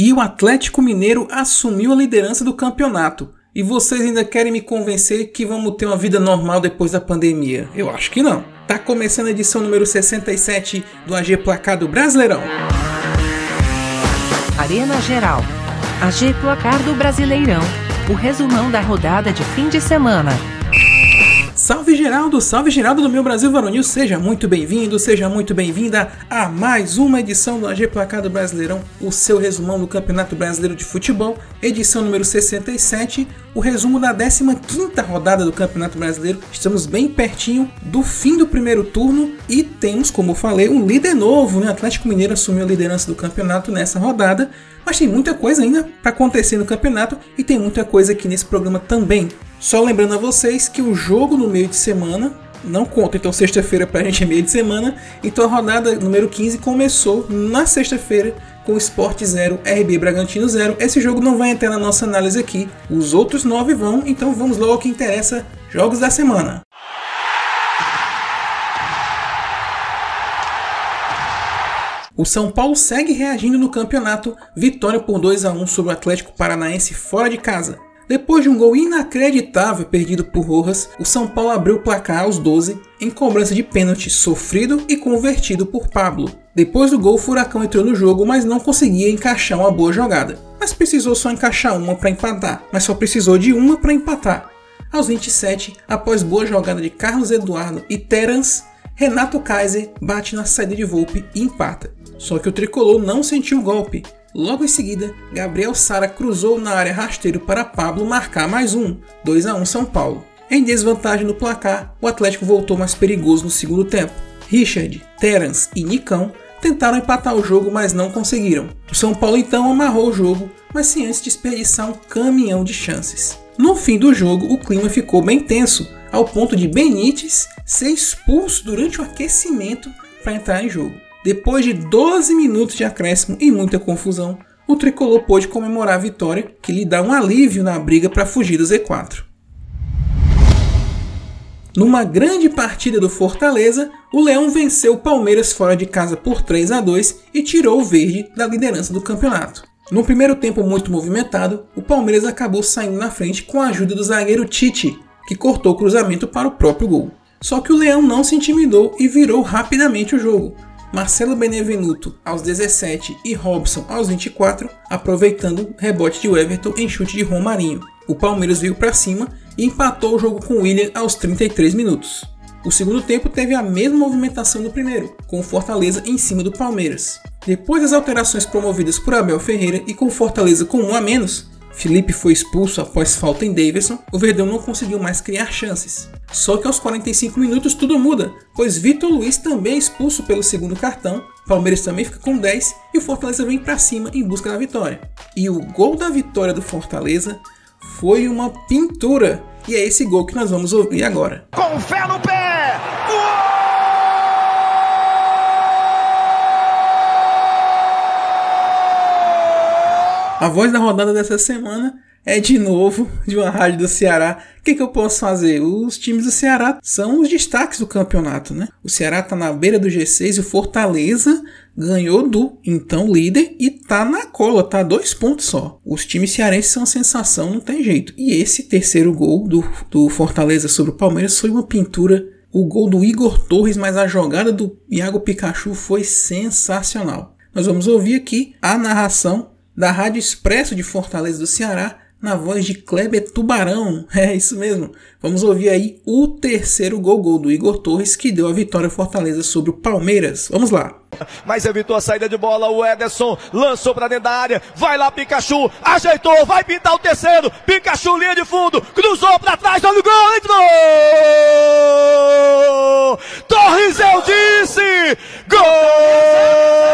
E o Atlético Mineiro assumiu a liderança do campeonato. E vocês ainda querem me convencer que vamos ter uma vida normal depois da pandemia? Eu acho que não. Tá começando a edição número 67 do AG Placar do Brasileirão. Arena Geral. AG Placar do Brasileirão. O resumão da rodada de fim de semana. Salve Geraldo, salve Geraldo do meu Brasil Varonil, seja muito bem-vindo, seja muito bem-vinda a mais uma edição do AG Placar do Brasileirão, o seu resumão do Campeonato Brasileiro de Futebol, edição número 67, o resumo da 15ª rodada do Campeonato Brasileiro. Estamos bem pertinho do fim do primeiro turno e temos, como eu falei, um líder novo, né? O Atlético Mineiro assumiu a liderança do campeonato nessa rodada, mas tem muita coisa ainda para acontecer no campeonato e tem muita coisa aqui nesse programa também. Só lembrando a vocês que o jogo no meio de semana não conta, então sexta-feira pra gente é meio de semana. Então a rodada número 15 começou na sexta-feira com Sport 0, RB Bragantino 0. Esse jogo não vai entrar na nossa análise aqui, os outros nove vão, então vamos logo ao que interessa: jogos da semana. O São Paulo segue reagindo no campeonato, vitória por 2 a 1 sobre o Atlético Paranaense fora de casa. Depois de um gol inacreditável perdido por Rojas, o São Paulo abriu o placar aos 12 em cobrança de pênalti sofrido e convertido por Pablo. Depois do gol, o Furacão entrou no jogo, mas não conseguia encaixar uma boa jogada. Mas precisou só encaixar uma para empatar, mas só precisou de uma para empatar. Aos 27, após boa jogada de Carlos Eduardo e Terans, Renato Kaiser bate na saída de Volpe e empata. Só que o tricolor não sentiu o golpe Logo em seguida, Gabriel Sara cruzou na área rasteiro para Pablo marcar mais um, 2 a 1 São Paulo. Em desvantagem no placar, o Atlético voltou mais perigoso no segundo tempo. Richard, Terence e Nicão tentaram empatar o jogo, mas não conseguiram. O São Paulo então amarrou o jogo, mas sem antes desperdiçar um caminhão de chances. No fim do jogo, o clima ficou bem tenso, ao ponto de Benítez ser expulso durante o aquecimento para entrar em jogo. Depois de 12 minutos de acréscimo e muita confusão, o tricolor pôde comemorar a vitória, que lhe dá um alívio na briga para fugir do Z4. Numa grande partida do Fortaleza, o Leão venceu o Palmeiras fora de casa por 3 a 2 e tirou o verde da liderança do campeonato. No primeiro tempo muito movimentado, o Palmeiras acabou saindo na frente com a ajuda do zagueiro Tite, que cortou o cruzamento para o próprio gol. Só que o Leão não se intimidou e virou rapidamente o jogo, Marcelo Benevenuto aos 17 e Robson aos 24, aproveitando rebote de Everton em chute de Romarinho. O Palmeiras veio para cima e empatou o jogo com o William aos 33 minutos. O segundo tempo teve a mesma movimentação do primeiro, com Fortaleza em cima do Palmeiras. Depois das alterações promovidas por Abel Ferreira e com Fortaleza com um a menos, Felipe foi expulso após falta em Davidson, o Verdão não conseguiu mais criar chances. Só que aos 45 minutos tudo muda, pois Vitor Luiz também é expulso pelo segundo cartão, Palmeiras também fica com 10 e o Fortaleza vem para cima em busca da vitória. E o gol da vitória do Fortaleza foi uma pintura, e é esse gol que nós vamos ouvir agora. Com fé no pé! A voz da rodada dessa semana é de novo de uma rádio do Ceará. O que, que eu posso fazer? Os times do Ceará são os destaques do campeonato, né? O Ceará está na beira do G6 e o Fortaleza ganhou do então líder e tá na cola, tá dois pontos só. Os times cearenses são sensação, não tem jeito. E esse terceiro gol do, do Fortaleza sobre o Palmeiras foi uma pintura. O gol do Igor Torres, mas a jogada do Iago Pikachu foi sensacional. Nós vamos ouvir aqui a narração da Rádio Expresso de Fortaleza do Ceará, na voz de Kleber Tubarão. É isso mesmo. Vamos ouvir aí o terceiro gol, gol do Igor Torres, que deu a vitória Fortaleza sobre o Palmeiras. Vamos lá. Mas evitou a saída de bola, o Ederson lançou para dentro da área, vai lá Pikachu, ajeitou, vai pintar o terceiro, Pikachu linha de fundo, cruzou para trás, olha o gol, entrou! Torres eu disse! Gol!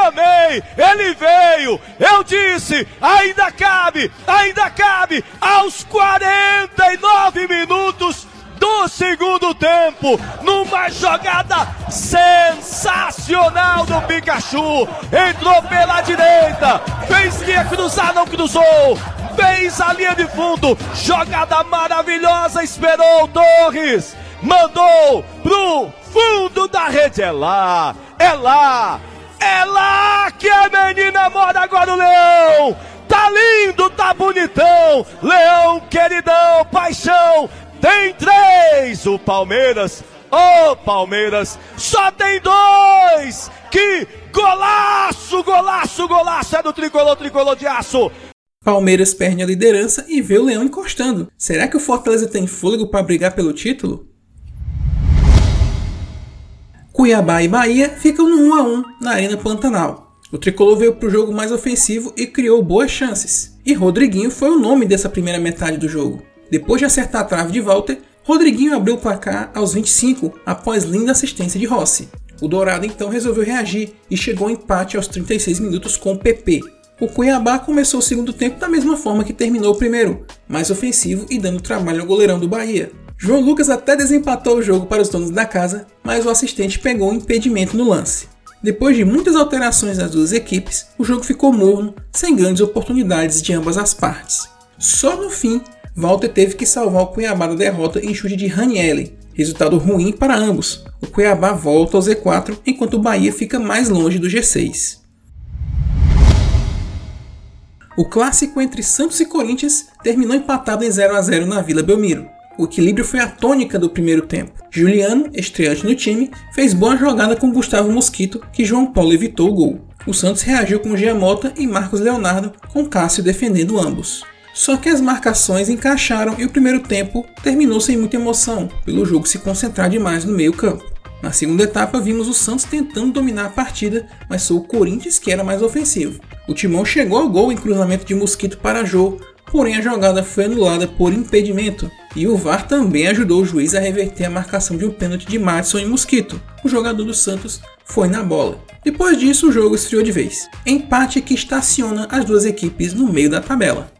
Chamei, ele veio, eu disse, ainda cabe, ainda cabe, aos 49 minutos do segundo tempo, numa jogada sensacional do Pikachu, entrou pela direita, fez ia cruzar, não cruzou, fez a linha de fundo, jogada maravilhosa, esperou Torres, mandou pro fundo da rede, é lá, é lá, é lá que a menina mora agora o Leão, tá lindo, tá bonitão, Leão queridão, paixão, tem três o Palmeiras. Ô oh, Palmeiras, só tem dois! Que golaço, golaço, golaço! É do tricolor, tricolor de aço! Palmeiras perde a liderança e vê o Leão encostando. Será que o Fortaleza tem fôlego para brigar pelo título? Cuiabá e Bahia ficam no 1 a 1 na Arena Pantanal. O tricolor veio para o jogo mais ofensivo e criou boas chances. E Rodriguinho foi o nome dessa primeira metade do jogo. Depois de acertar a trave de Walter, Rodriguinho abriu o placar aos 25 após linda assistência de Rossi. O Dourado então resolveu reagir e chegou ao empate aos 36 minutos com o PP. O Cuiabá começou o segundo tempo da mesma forma que terminou o primeiro, mais ofensivo e dando trabalho ao goleirão do Bahia. João Lucas até desempatou o jogo para os donos da casa, mas o assistente pegou um impedimento no lance. Depois de muitas alterações das duas equipes, o jogo ficou morno, sem grandes oportunidades de ambas as partes. Só no fim Walter teve que salvar o Cuiabá da derrota em chute de Ranielli, resultado ruim para ambos. O Cuiabá volta ao Z4 enquanto o Bahia fica mais longe do G6. O clássico entre Santos e Corinthians terminou empatado em 0 a 0 na Vila Belmiro. O equilíbrio foi a tônica do primeiro tempo. Juliano, estreante no time, fez boa jogada com Gustavo Mosquito, que João Paulo evitou o gol. O Santos reagiu com Giamota e Marcos Leonardo, com Cássio defendendo ambos. Só que as marcações encaixaram e o primeiro tempo terminou sem muita emoção, pelo jogo se concentrar demais no meio-campo. Na segunda etapa, vimos o Santos tentando dominar a partida, mas foi o Corinthians que era mais ofensivo. O Timão chegou ao gol em cruzamento de Mosquito para Jô, porém a jogada foi anulada por impedimento, e o VAR também ajudou o juiz a reverter a marcação de um pênalti de Madison em Mosquito. O jogador do Santos foi na bola. Depois disso, o jogo esfriou de vez. Empate que estaciona as duas equipes no meio da tabela.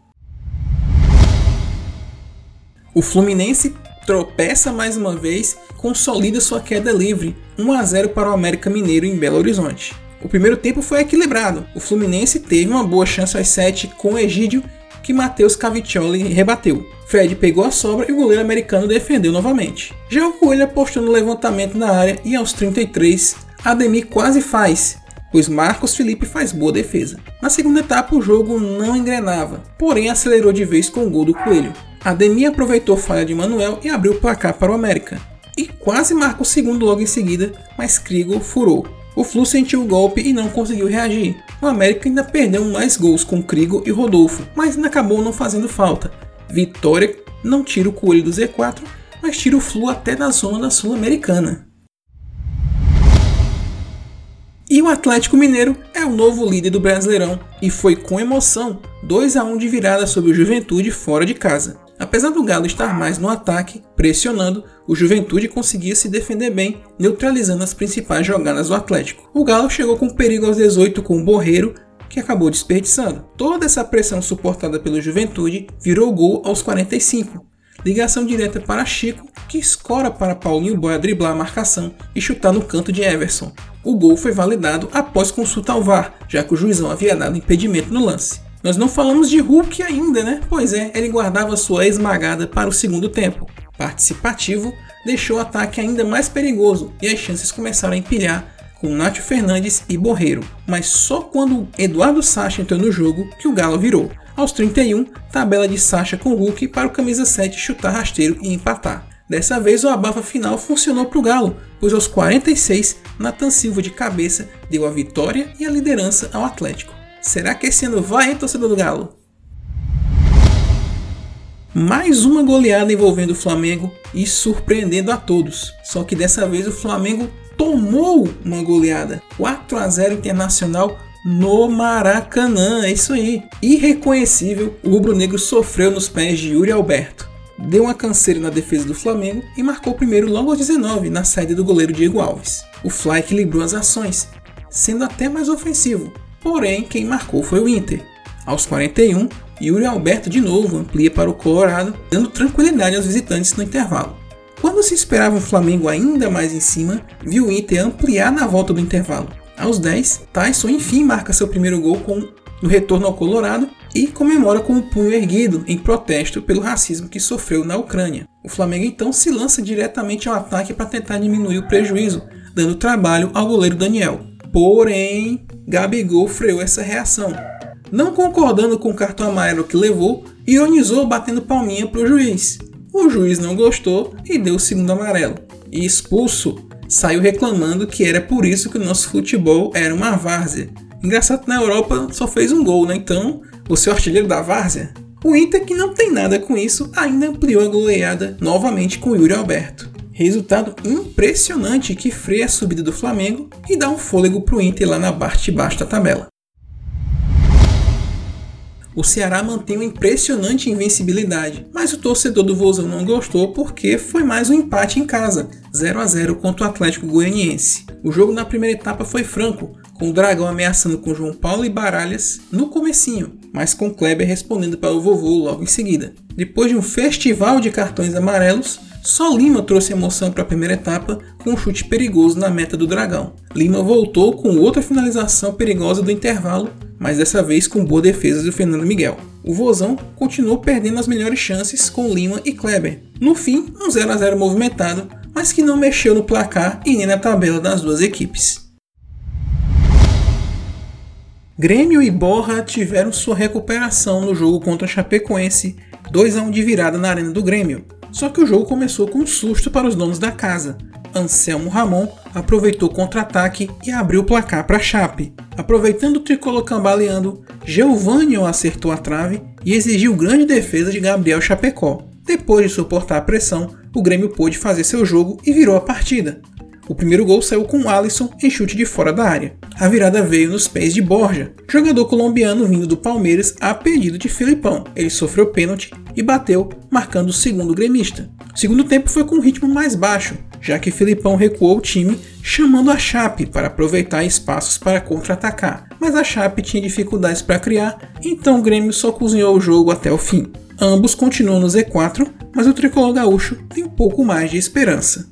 O Fluminense tropeça mais uma vez, consolida sua queda livre, 1 a 0 para o América Mineiro em Belo Horizonte. O primeiro tempo foi equilibrado. O Fluminense teve uma boa chance às 7 com o Egídio, que Matheus Caviccioli rebateu. Fred pegou a sobra e o goleiro americano defendeu novamente. Já o Coelho apostou no levantamento na área e aos 33, Ademir quase faz, pois Marcos Felipe faz boa defesa. Na segunda etapa o jogo não engrenava, porém acelerou de vez com o gol do Coelho. Ademir aproveitou falha de Manuel e abriu o placar para o América. E quase marca o segundo logo em seguida, mas Krigo furou. O Flu sentiu o golpe e não conseguiu reagir. O América ainda perdeu mais gols com Krigo e Rodolfo, mas ainda acabou não fazendo falta. Vitória não tira o coelho do Z4, mas tira o Flu até da zona Sul-Americana. E o Atlético Mineiro é o novo líder do Brasileirão e foi com emoção 2 a 1 de virada sobre o Juventude fora de casa. Apesar do Galo estar mais no ataque, pressionando, o Juventude conseguia se defender bem, neutralizando as principais jogadas do Atlético. O Galo chegou com perigo aos 18 com o Borreiro, que acabou desperdiçando. Toda essa pressão suportada pelo Juventude virou gol aos 45. Ligação direta para Chico, que escora para Paulinho Boia driblar a marcação e chutar no canto de Everson. O gol foi validado após consulta ao VAR, já que o juizão havia dado impedimento no lance. Nós não falamos de Hulk ainda, né? Pois é, ele guardava sua esmagada para o segundo tempo. Participativo, deixou o ataque ainda mais perigoso e as chances começaram a empilhar com Nátio Fernandes e Borreiro. Mas só quando Eduardo Sacha entrou no jogo que o Galo virou. Aos 31, tabela de Sacha com Hulk para o camisa 7 chutar rasteiro e empatar. Dessa vez o abafa final funcionou para o Galo, pois aos 46, Nathan Silva de cabeça deu a vitória e a liderança ao Atlético. Será que esse ano vai, hein, torcedor do Galo? Mais uma goleada envolvendo o Flamengo e surpreendendo a todos. Só que dessa vez o Flamengo tomou uma goleada. 4 a 0 Internacional no Maracanã. É isso aí. Irreconhecível, o rubro-negro sofreu nos pés de Yuri Alberto. deu uma canseira na defesa do Flamengo e marcou primeiro logo aos 19 na saída do goleiro Diego Alves. O Fly equilibrou as ações, sendo até mais ofensivo, porém quem marcou foi o Inter. Aos 41, Yuri Alberto de novo amplia para o Colorado, dando tranquilidade aos visitantes no intervalo. Quando se esperava um Flamengo ainda mais em cima, viu o Inter ampliar na volta do intervalo. Aos 10, Tyson enfim marca seu primeiro gol com no retorno ao Colorado e comemora com o punho erguido em protesto pelo racismo que sofreu na Ucrânia. O Flamengo então se lança diretamente ao ataque para tentar diminuir o prejuízo, dando trabalho ao goleiro Daniel. Porém, Gabigol freou essa reação. Não concordando com o cartão amarelo que levou, ironizou batendo palminha para o juiz. O juiz não gostou e deu o segundo amarelo. E expulso, saiu reclamando que era por isso que o nosso futebol era uma várzea. Engraçado na Europa só fez um gol, né? Então, você é o artilheiro da várzea? O Inter, que não tem nada com isso, ainda ampliou a goleada novamente com Yuri Alberto. Resultado impressionante que freia a subida do Flamengo e dá um fôlego para o Inter lá na parte de baixo da tabela. O Ceará mantém uma impressionante invencibilidade, mas o torcedor do Vozão não gostou porque foi mais um empate em casa, 0 a 0 contra o Atlético Goianiense. O jogo na primeira etapa foi franco, com o Dragão ameaçando com João Paulo e Baralhas no comecinho, mas com Kleber respondendo para o vovô logo em seguida. Depois de um festival de cartões amarelos, só Lima trouxe emoção para a primeira etapa com um chute perigoso na meta do Dragão. Lima voltou com outra finalização perigosa do intervalo, mas dessa vez com boa defesa do Fernando Miguel. O Vozão continuou perdendo as melhores chances com Lima e Kleber. No fim, um 0 a 0 movimentado, mas que não mexeu no placar e nem na tabela das duas equipes. Grêmio e Borra tiveram sua recuperação no jogo contra Chapecoense, 2 a 1 de virada na arena do Grêmio. Só que o jogo começou com um susto para os donos da casa. Anselmo Ramon aproveitou o contra-ataque e abriu o placar para Chape. Aproveitando o tricolor cambaleando, Geovânio acertou a trave e exigiu grande defesa de Gabriel Chapecó. Depois de suportar a pressão, o Grêmio pôde fazer seu jogo e virou a partida. O primeiro gol saiu com Alisson em chute de fora da área. A virada veio nos pés de Borja, jogador colombiano vindo do Palmeiras a pedido de Filipão. Ele sofreu pênalti e bateu, marcando o segundo gremista. O segundo tempo foi com um ritmo mais baixo, já que Filipão recuou o time, chamando a Chape para aproveitar espaços para contra-atacar. Mas a Chape tinha dificuldades para criar, então o Grêmio só cozinhou o jogo até o fim. Ambos continuam no Z4, mas o tricolor gaúcho tem um pouco mais de esperança.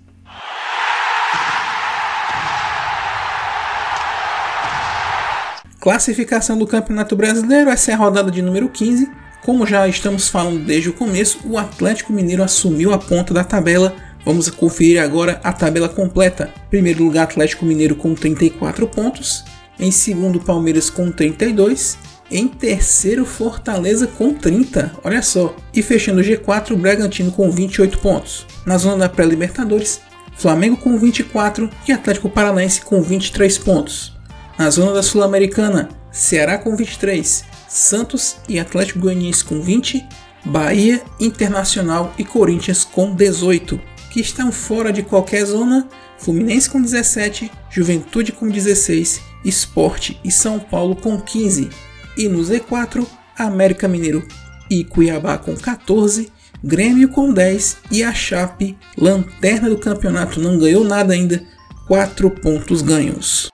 Classificação do Campeonato Brasileiro, essa é a rodada de número 15. Como já estamos falando desde o começo, o Atlético Mineiro assumiu a ponta da tabela. Vamos conferir agora a tabela completa. Primeiro lugar, Atlético Mineiro com 34 pontos. Em segundo, Palmeiras com 32. Em terceiro, Fortaleza com 30. Olha só. E fechando o G4, Bragantino com 28 pontos. Na zona da pré-Libertadores, Flamengo com 24 e Atlético Paranaense com 23 pontos. Na zona da Sul-Americana, Ceará com 23, Santos e Atlético Goianiense com 20, Bahia, Internacional e Corinthians com 18. Que estão fora de qualquer zona, Fluminense com 17, Juventude com 16, Esporte e São Paulo com 15. E no Z4, América Mineiro e Cuiabá com 14, Grêmio com 10 e a Chape, lanterna do campeonato, não ganhou nada ainda, 4 pontos ganhos.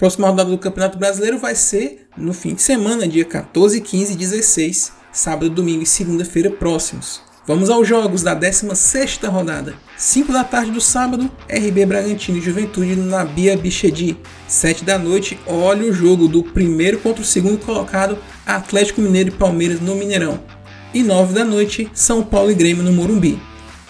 Próxima rodada do Campeonato Brasileiro vai ser no fim de semana, dia 14, 15 e 16, sábado, domingo e segunda-feira próximos. Vamos aos jogos da 16ª rodada. 5 da tarde do sábado, RB Bragantino e Juventude na Bia Bichedi. 7 da noite, olha o jogo do primeiro contra o segundo colocado, Atlético Mineiro e Palmeiras no Mineirão. E 9 da noite, São Paulo e Grêmio no Morumbi.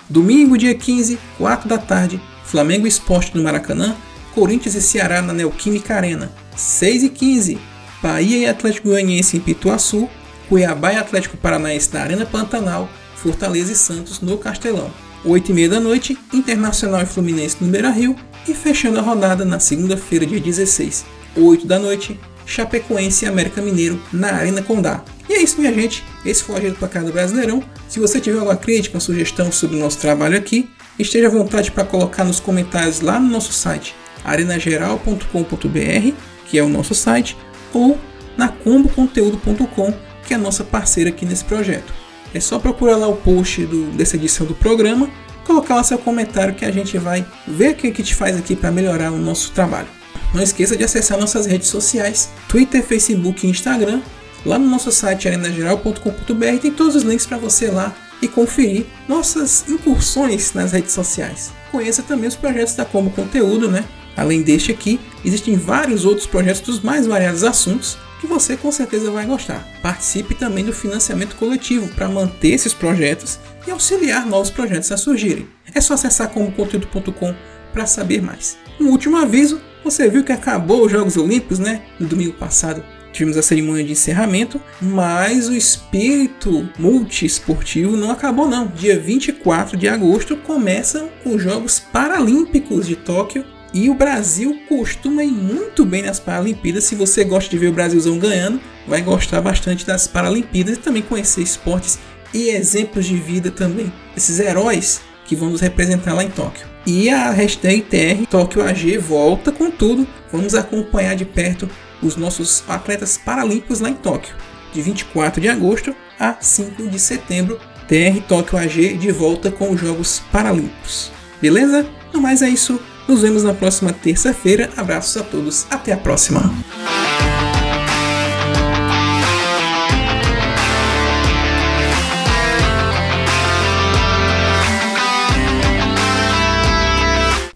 Domingo, dia 15, 4 da tarde, Flamengo Esporte no Maracanã Corinthians e Ceará na Neoquímica Arena. 6 e 15, Bahia e Atlético Goianiense em Pituaçu, Cuiabá e Atlético Paranaense na Arena Pantanal, Fortaleza e Santos no Castelão. 8 e meia da noite, Internacional e Fluminense no Beira Rio e fechando a rodada na segunda-feira, dia 16, 8 da noite, Chapecoense e América Mineiro na Arena Condá. E é isso, minha gente. Esse foi o Placado do Brasileirão. Se você tiver alguma crítica, uma sugestão sobre o nosso trabalho aqui, esteja à vontade para colocar nos comentários lá no nosso site arenageral.com.br, que é o nosso site, ou na comboconteúdo.com, que é a nossa parceira aqui nesse projeto. É só procurar lá o post do, dessa edição do programa, colocar lá seu comentário que a gente vai ver o que a gente faz aqui para melhorar o nosso trabalho. Não esqueça de acessar nossas redes sociais, Twitter, Facebook e Instagram. Lá no nosso site arenageral.com.br tem todos os links para você lá e conferir nossas incursões nas redes sociais. Conheça também os projetos da Como Conteúdo, né? Além deste aqui, existem vários outros projetos dos mais variados assuntos que você com certeza vai gostar. Participe também do financiamento coletivo para manter esses projetos e auxiliar novos projetos a surgirem. É só acessar comoconteúdo.com para saber mais. Um último aviso, você viu que acabou os Jogos Olímpicos, né? No domingo passado tivemos a cerimônia de encerramento, mas o espírito multiesportivo não acabou não. Dia 24 de agosto começam os Jogos Paralímpicos de Tóquio e o Brasil costuma ir muito bem nas Paralimpíadas. Se você gosta de ver o Brasilzão ganhando, vai gostar bastante das Paralimpíadas e também conhecer esportes e exemplos de vida também. Esses heróis que vão nos representar lá em Tóquio. E a hashtag TR Tóquio AG volta com tudo. Vamos acompanhar de perto os nossos atletas paralímpicos lá em Tóquio. De 24 de agosto a 5 de setembro, TR Tóquio AG de volta com os Jogos Paralímpicos. Beleza? No mais é isso. Nos vemos na próxima terça-feira. Abraços a todos. Até a próxima.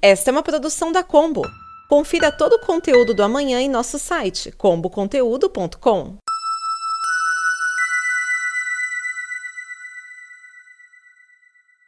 Esta é uma produção da Combo. Confira todo o conteúdo do amanhã em nosso site comboconteúdo.com.